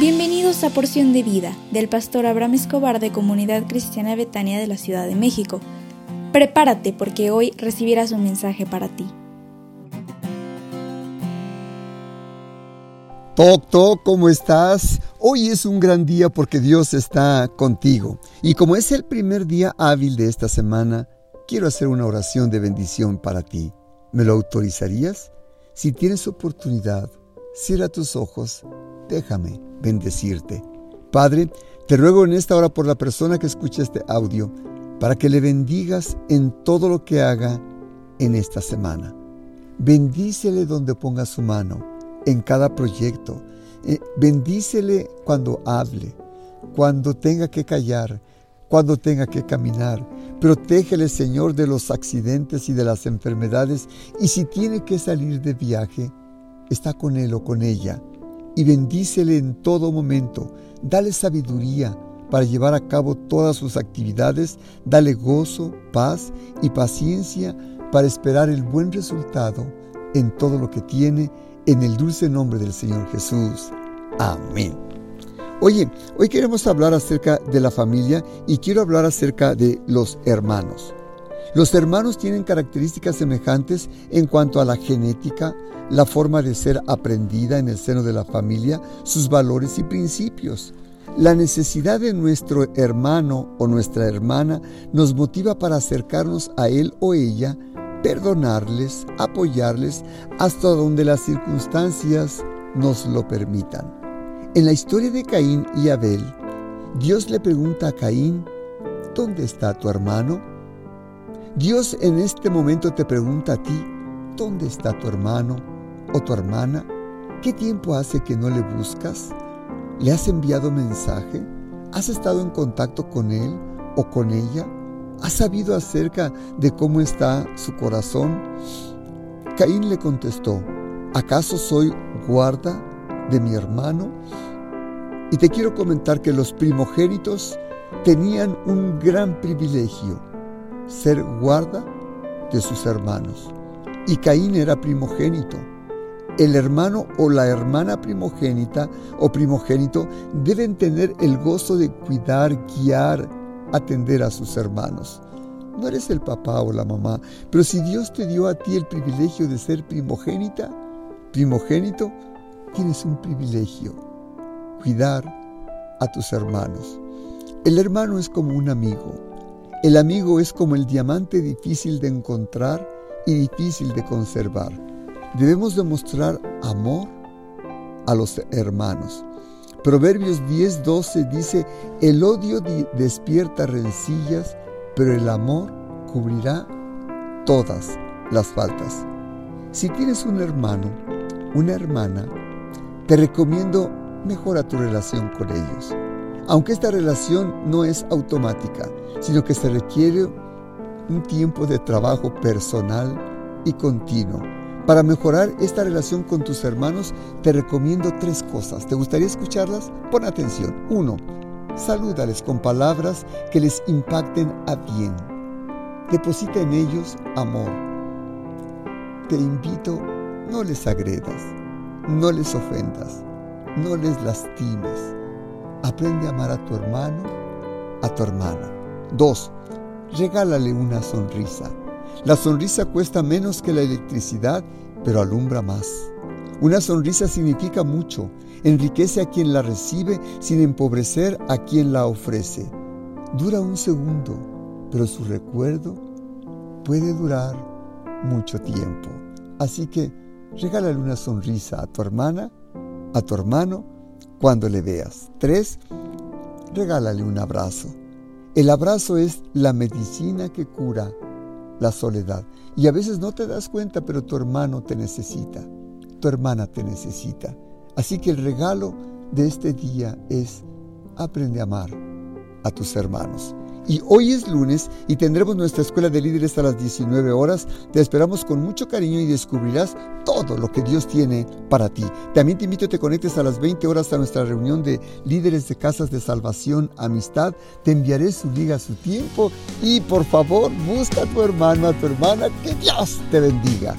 Bienvenidos a Porción de Vida del pastor Abraham Escobar de Comunidad Cristiana Betania de la Ciudad de México. Prepárate porque hoy recibirás un mensaje para ti. Toc, toc, ¿cómo estás? Hoy es un gran día porque Dios está contigo. Y como es el primer día hábil de esta semana, quiero hacer una oración de bendición para ti. ¿Me lo autorizarías? Si tienes oportunidad, cierra tus ojos, déjame bendecirte. Padre, te ruego en esta hora por la persona que escucha este audio, para que le bendigas en todo lo que haga en esta semana. Bendícele donde ponga su mano, en cada proyecto. Eh, bendícele cuando hable, cuando tenga que callar, cuando tenga que caminar. Protégele, Señor, de los accidentes y de las enfermedades. Y si tiene que salir de viaje, está con él o con ella y bendícele en todo momento. Dale sabiduría para llevar a cabo todas sus actividades. Dale gozo, paz y paciencia para esperar el buen resultado en todo lo que tiene, en el dulce nombre del Señor Jesús. Amén. Oye, hoy queremos hablar acerca de la familia y quiero hablar acerca de los hermanos. Los hermanos tienen características semejantes en cuanto a la genética, la forma de ser aprendida en el seno de la familia, sus valores y principios. La necesidad de nuestro hermano o nuestra hermana nos motiva para acercarnos a él o ella, perdonarles, apoyarles hasta donde las circunstancias nos lo permitan. En la historia de Caín y Abel, Dios le pregunta a Caín, ¿dónde está tu hermano? Dios en este momento te pregunta a ti, ¿dónde está tu hermano o tu hermana? ¿Qué tiempo hace que no le buscas? ¿Le has enviado mensaje? ¿Has estado en contacto con él o con ella? ¿Has sabido acerca de cómo está su corazón? Caín le contestó, ¿acaso soy guarda de mi hermano? Y te quiero comentar que los primogénitos tenían un gran privilegio ser guarda de sus hermanos. Y Caín era primogénito. El hermano o la hermana primogénita o primogénito deben tener el gozo de cuidar, guiar, atender a sus hermanos. No eres el papá o la mamá, pero si Dios te dio a ti el privilegio de ser primogénita, primogénito, tienes un privilegio, cuidar a tus hermanos. El hermano es como un amigo, el amigo es como el diamante difícil de encontrar y difícil de conservar. Debemos demostrar amor a los hermanos. Proverbios 10:12 dice, el odio despierta rencillas, pero el amor cubrirá todas las faltas. Si tienes un hermano, una hermana, te recomiendo mejora tu relación con ellos. Aunque esta relación no es automática, sino que se requiere un tiempo de trabajo personal y continuo. Para mejorar esta relación con tus hermanos, te recomiendo tres cosas. ¿Te gustaría escucharlas? Pon atención. Uno, salúdales con palabras que les impacten a bien. Deposita en ellos amor. Te invito, no les agredas, no les ofendas, no les lastimes Aprende a amar a tu hermano, a tu hermana. 2. Regálale una sonrisa. La sonrisa cuesta menos que la electricidad, pero alumbra más. Una sonrisa significa mucho, enriquece a quien la recibe sin empobrecer a quien la ofrece. Dura un segundo, pero su recuerdo puede durar mucho tiempo. Así que regálale una sonrisa a tu hermana, a tu hermano, cuando le veas. Tres, regálale un abrazo. El abrazo es la medicina que cura la soledad. Y a veces no te das cuenta, pero tu hermano te necesita, tu hermana te necesita. Así que el regalo de este día es aprende a amar a tus hermanos. Y hoy es lunes y tendremos nuestra escuela de líderes a las 19 horas. Te esperamos con mucho cariño y descubrirás todo lo que Dios tiene para ti. También te invito a que te conectes a las 20 horas a nuestra reunión de líderes de casas de salvación, amistad. Te enviaré su liga a su tiempo y por favor busca a tu hermano, a tu hermana. Que Dios te bendiga.